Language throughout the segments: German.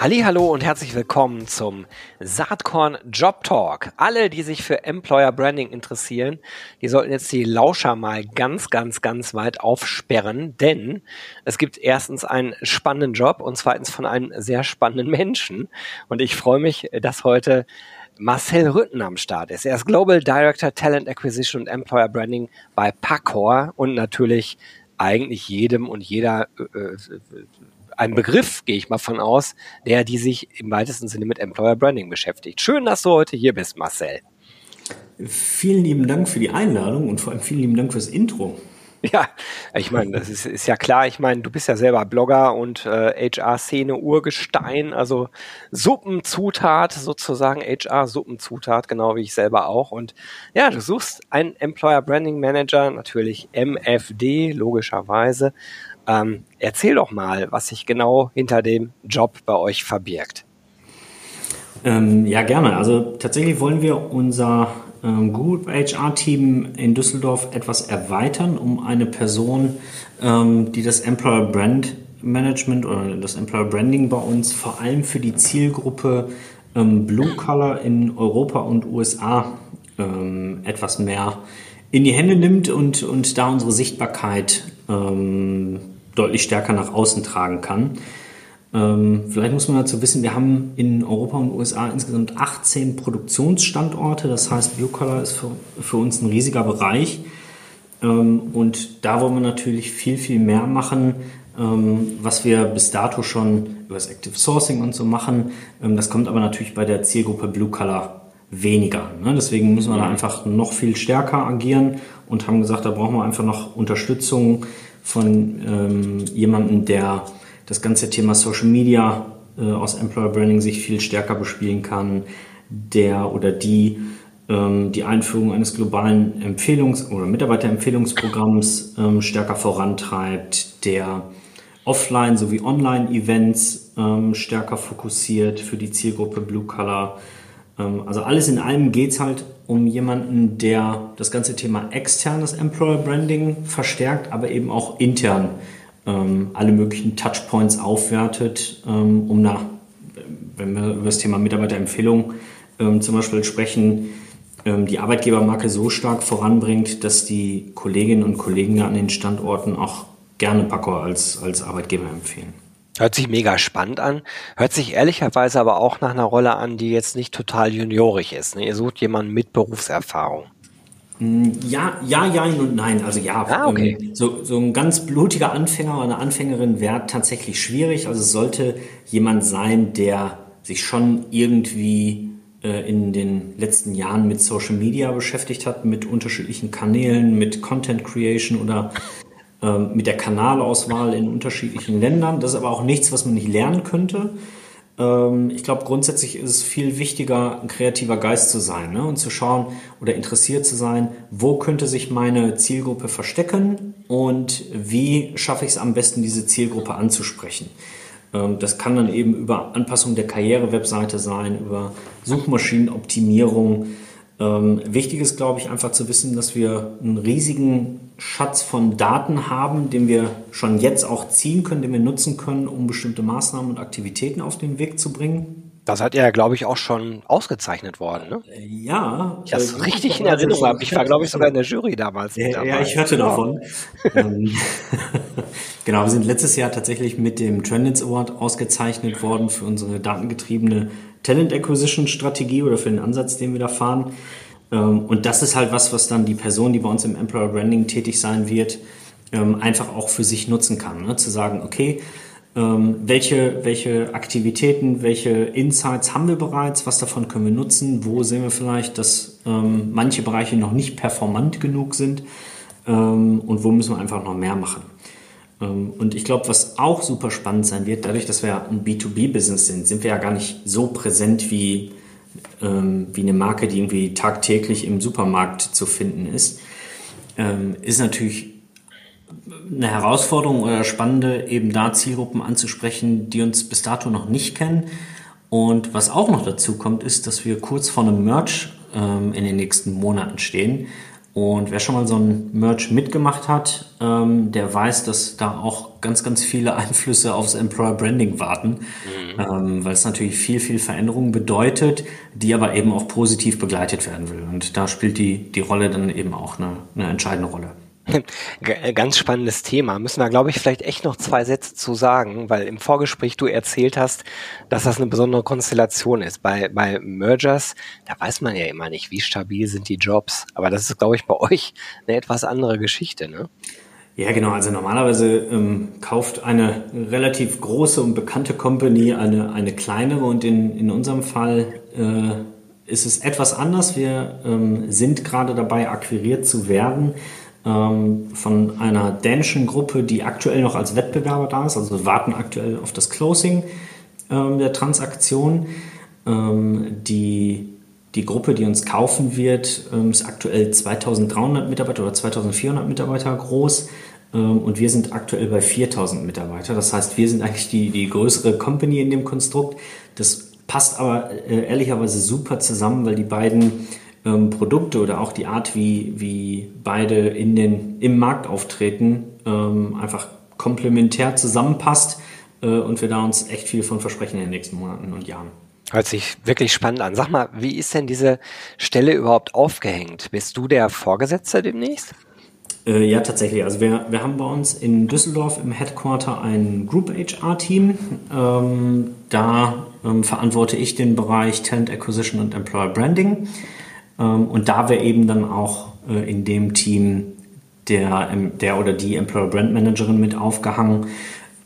Hallo und herzlich willkommen zum Saatkorn Job Talk. Alle, die sich für Employer Branding interessieren, die sollten jetzt die Lauscher mal ganz, ganz, ganz weit aufsperren, denn es gibt erstens einen spannenden Job und zweitens von einem sehr spannenden Menschen. Und ich freue mich, dass heute Marcel Rütten am Start ist. Er ist Global Director Talent Acquisition und Employer Branding bei Pacor und natürlich eigentlich jedem und jeder äh, äh ein Begriff, gehe ich mal von aus, der die sich im weitesten Sinne mit Employer Branding beschäftigt. Schön, dass du heute hier bist, Marcel. Vielen lieben Dank für die Einladung und vor allem vielen lieben Dank fürs Intro. Ja, ich meine, das ist, ist ja klar. Ich meine, du bist ja selber Blogger und äh, HR-Szene Urgestein, also Suppenzutat sozusagen, HR-Suppenzutat, genau wie ich selber auch. Und ja, du suchst einen Employer Branding Manager, natürlich MFD, logischerweise. Ähm, erzähl doch mal, was sich genau hinter dem Job bei euch verbirgt. Ähm, ja, gerne. Also tatsächlich wollen wir unser ähm, Group HR-Team in Düsseldorf etwas erweitern, um eine Person, ähm, die das Employer Brand Management oder das Employer Branding bei uns vor allem für die Zielgruppe ähm, Blue Color in Europa und USA ähm, etwas mehr in die Hände nimmt und, und da unsere Sichtbarkeit ähm, deutlich stärker nach außen tragen kann. Ähm, vielleicht muss man dazu wissen, wir haben in Europa und USA insgesamt 18 Produktionsstandorte. Das heißt, Blue Collar ist für, für uns ein riesiger Bereich. Ähm, und da wollen wir natürlich viel, viel mehr machen, ähm, was wir bis dato schon über das Active Sourcing und so machen. Ähm, das kommt aber natürlich bei der Zielgruppe Blue Collar weniger. Ne? Deswegen müssen wir da einfach noch viel stärker agieren und haben gesagt, da brauchen wir einfach noch Unterstützung von ähm, jemandem, der das ganze Thema Social Media äh, aus Employer Branding sich viel stärker bespielen kann, der oder die ähm, die Einführung eines globalen Empfehlungs- oder Mitarbeiterempfehlungsprogramms ähm, stärker vorantreibt, der Offline- sowie Online-Events ähm, stärker fokussiert für die Zielgruppe Blue Color. Ähm, also alles in allem geht es halt um jemanden, der das ganze Thema externes Employer Branding verstärkt, aber eben auch intern ähm, alle möglichen Touchpoints aufwertet, ähm, um nach, wenn wir über das Thema Mitarbeiterempfehlung ähm, zum Beispiel sprechen, ähm, die Arbeitgebermarke so stark voranbringt, dass die Kolleginnen und Kollegen an den Standorten auch gerne Packer als, als Arbeitgeber empfehlen. Hört sich mega spannend an. Hört sich ehrlicherweise aber auch nach einer Rolle an, die jetzt nicht total juniorig ist. Ne? Ihr sucht jemanden mit Berufserfahrung. Mm, ja, ja, ja und nein. Also ja, ah, okay. ähm, so, so ein ganz blutiger Anfänger oder eine Anfängerin wäre tatsächlich schwierig. Also es sollte jemand sein, der sich schon irgendwie äh, in den letzten Jahren mit Social Media beschäftigt hat, mit unterschiedlichen Kanälen, mit Content Creation oder ähm, mit der Kanalauswahl in unterschiedlichen Ländern. Das ist aber auch nichts, was man nicht lernen könnte. Ähm, ich glaube, grundsätzlich ist es viel wichtiger, ein kreativer Geist zu sein ne? und zu schauen oder interessiert zu sein, wo könnte sich meine Zielgruppe verstecken und wie schaffe ich es am besten, diese Zielgruppe anzusprechen. Ähm, das kann dann eben über Anpassung der Karriere-Webseite sein, über Suchmaschinenoptimierung. Wichtig ist, glaube ich, einfach zu wissen, dass wir einen riesigen Schatz von Daten haben, den wir schon jetzt auch ziehen können, den wir nutzen können, um bestimmte Maßnahmen und Aktivitäten auf den Weg zu bringen. Das hat ja, glaube ich, auch schon ausgezeichnet worden. Ne? Äh, ja. Ich habe es äh, richtig in Erinnerung. Habe. Ich war, glaube ich, sogar in der Jury damals. Ja, dabei. ja ich hörte ja. davon. Ähm, genau, wir sind letztes Jahr tatsächlich mit dem Trendits Award ausgezeichnet worden für unsere datengetriebene Talent Acquisition Strategie oder für den Ansatz, den wir da fahren. Ähm, und das ist halt was, was dann die Person, die bei uns im Employer Branding tätig sein wird, ähm, einfach auch für sich nutzen kann. Ne? Zu sagen, okay, ähm, welche, welche Aktivitäten, welche Insights haben wir bereits, was davon können wir nutzen, wo sehen wir vielleicht, dass manche Bereiche noch nicht performant genug sind und wo müssen wir einfach noch mehr machen. Und ich glaube, was auch super spannend sein wird, dadurch, dass wir ein B2B-Business sind, sind wir ja gar nicht so präsent wie, ähm, wie eine Marke, die irgendwie tagtäglich im Supermarkt zu finden ist. Ähm, ist natürlich eine Herausforderung oder spannende, eben da Zielgruppen anzusprechen, die uns bis dato noch nicht kennen. Und was auch noch dazu kommt, ist, dass wir kurz vor einem Merch ähm, in den nächsten Monaten stehen. Und wer schon mal so ein Merch mitgemacht hat, ähm, der weiß, dass da auch ganz, ganz viele Einflüsse aufs Employer Branding warten, mhm. ähm, weil es natürlich viel, viel Veränderung bedeutet, die aber eben auch positiv begleitet werden will. Und da spielt die, die Rolle dann eben auch eine, eine entscheidende Rolle. Ganz spannendes Thema. Müssen wir, glaube ich, vielleicht echt noch zwei Sätze zu sagen, weil im Vorgespräch du erzählt hast, dass das eine besondere Konstellation ist. Bei, bei Mergers, da weiß man ja immer nicht, wie stabil sind die Jobs. Aber das ist, glaube ich, bei euch eine etwas andere Geschichte, ne? Ja, genau. Also normalerweise ähm, kauft eine relativ große und bekannte Company eine, eine kleinere und in, in unserem Fall äh, ist es etwas anders. Wir ähm, sind gerade dabei, akquiriert zu werden von einer dänischen Gruppe, die aktuell noch als Wettbewerber da ist. Also wir warten aktuell auf das Closing ähm, der Transaktion. Ähm, die, die Gruppe, die uns kaufen wird, ähm, ist aktuell 2300 Mitarbeiter oder 2400 Mitarbeiter groß. Ähm, und wir sind aktuell bei 4000 Mitarbeiter. Das heißt, wir sind eigentlich die, die größere Company in dem Konstrukt. Das passt aber äh, ehrlicherweise super zusammen, weil die beiden ähm, Produkte oder auch die Art, wie, wie beide in den, im Markt auftreten, ähm, einfach komplementär zusammenpasst äh, und wir da uns echt viel von versprechen in den nächsten Monaten und Jahren. Hört sich wirklich spannend an. Sag mal, wie ist denn diese Stelle überhaupt aufgehängt? Bist du der Vorgesetzte demnächst? Äh, ja, tatsächlich. Also wir, wir haben bei uns in Düsseldorf im Headquarter ein Group HR-Team. Ähm, da ähm, verantworte ich den Bereich Talent Acquisition und Employer Branding. Ähm, und da wäre eben dann auch äh, in dem Team der, der oder die Employer Brand Managerin mit aufgehangen.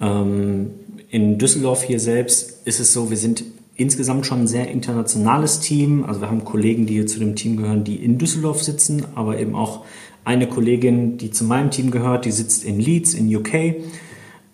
Ähm, in Düsseldorf hier selbst ist es so, wir sind insgesamt schon ein sehr internationales Team. Also wir haben Kollegen, die hier zu dem Team gehören, die in Düsseldorf sitzen, aber eben auch eine Kollegin, die zu meinem Team gehört, die sitzt in Leeds in UK.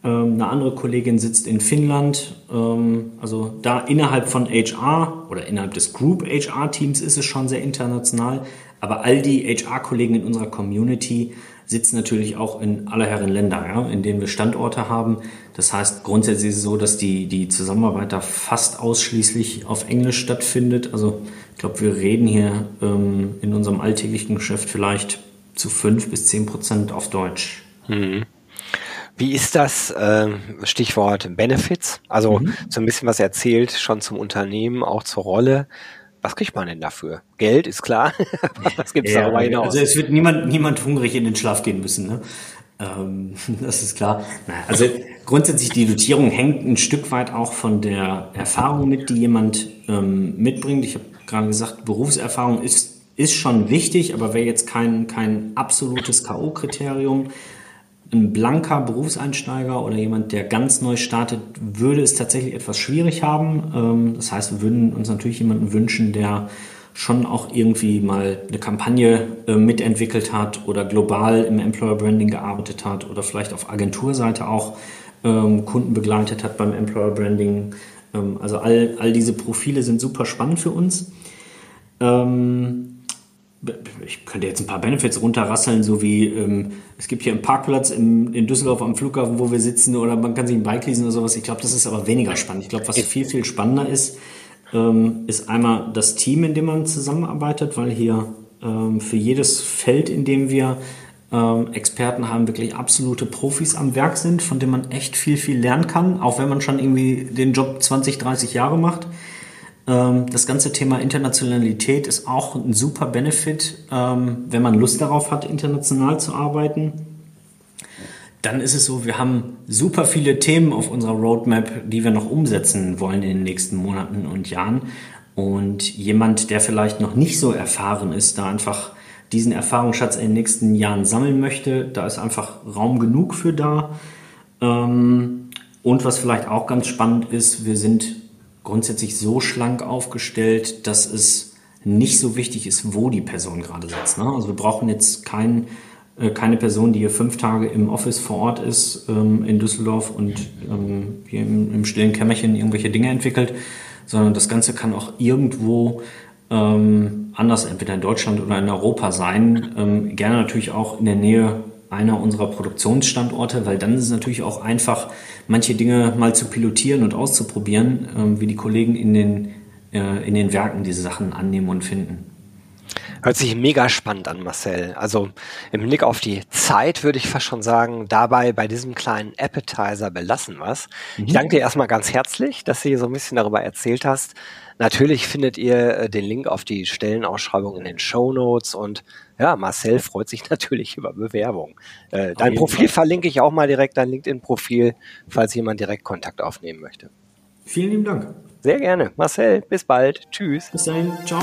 Ähm, eine andere Kollegin sitzt in Finnland. Ähm, also da innerhalb von HR oder innerhalb des Group HR-Teams ist es schon sehr international. Aber all die HR-Kollegen in unserer Community sitzen natürlich auch in aller Herren Länder, ja, in denen wir Standorte haben. Das heißt, grundsätzlich ist es so, dass die, die Zusammenarbeit da fast ausschließlich auf Englisch stattfindet. Also ich glaube, wir reden hier ähm, in unserem alltäglichen Geschäft vielleicht zu fünf bis zehn Prozent auf Deutsch. Mhm. Wie ist das äh, Stichwort Benefits? Also mhm. so ein bisschen was erzählt schon zum Unternehmen, auch zur Rolle. Was kriegt man denn dafür? Geld ist klar. was gibt es ja, darüber hinaus? Also es wird niemand, niemand hungrig in den Schlaf gehen müssen. Ne? Ähm, das ist klar. Naja, also grundsätzlich die Dotierung hängt ein Stück weit auch von der Erfahrung mit, die jemand ähm, mitbringt. Ich habe gerade gesagt, Berufserfahrung ist, ist schon wichtig, aber wäre jetzt kein, kein absolutes K.O.-Kriterium ein blanker Berufseinsteiger oder jemand, der ganz neu startet, würde es tatsächlich etwas schwierig haben. Ähm, das heißt, wir würden uns natürlich jemanden wünschen, der schon auch irgendwie mal eine Kampagne äh, mitentwickelt hat oder global im Employer Branding gearbeitet hat oder vielleicht auf Agenturseite auch ähm, Kunden begleitet hat beim Employer Branding. Ähm, also all, all diese Profile sind super spannend für uns ich könnte jetzt ein paar Benefits runterrasseln, so wie ähm, es gibt hier einen Parkplatz im, in Düsseldorf am Flughafen, wo wir sitzen, oder man kann sich ein Bike leasen oder sowas. Ich glaube, das ist aber weniger spannend. Ich glaube, was viel, viel spannender ist, ähm, ist einmal das Team, in dem man zusammenarbeitet, weil hier ähm, für jedes Feld, in dem wir ähm, Experten haben, wirklich absolute Profis am Werk sind, von denen man echt viel, viel lernen kann, auch wenn man schon irgendwie den Job 20, 30 Jahre macht. Ähm, das ganze Thema Internationalität ist auch ein super Benefit, ähm, wenn man Lust darauf hat, international zu arbeiten. Dann ist es so, wir haben super viele Themen auf unserer Roadmap, die wir noch umsetzen wollen in den nächsten Monaten und Jahren. Und jemand, der vielleicht noch nicht so erfahren ist, da einfach diesen Erfahrungsschatz in den nächsten Jahren sammeln möchte, da ist einfach Raum genug für da. Ähm, und was vielleicht auch ganz spannend ist, wir sind grundsätzlich so schlank aufgestellt, dass es nicht so wichtig ist, wo die Person gerade sitzt. Ne? Also wir brauchen jetzt kein, äh, keine Person, die hier fünf Tage im Office vor Ort ist ähm, in Düsseldorf und ähm, hier im, im, stillen Kämmerchen irgendwelche Dinge entwickelt, sondern das Ganze kann auch irgendwo ähm, anders, entweder in Deutschland oder in Europa sein. Ähm, gerne natürlich auch in der Nähe einer unserer Produktionsstandorte, weil dann ist es natürlich auch einfach, manche Dinge mal zu pilotieren und auszuprobieren, ähm, wie die Kollegen in den, äh, in den Werken diese Sachen annehmen und finden. Hört sich mega spannend an, Marcel. Also im Blick auf die Zeit würde ich fast schon sagen, dabei bei diesem kleinen Appetizer belassen was. Mhm. Ich danke dir erstmal ganz herzlich, dass du hier so ein bisschen darüber erzählt hast. Natürlich findet ihr äh, den Link auf die Stellenausschreibung in den Show Notes und ja, Marcel freut sich natürlich über Bewerbung. Äh, dein Profil Fall. verlinke ich auch mal direkt, dein LinkedIn-Profil, falls jemand direkt Kontakt aufnehmen möchte. Vielen lieben Dank. Sehr gerne. Marcel, bis bald. Tschüss. Bis dahin. Ciao.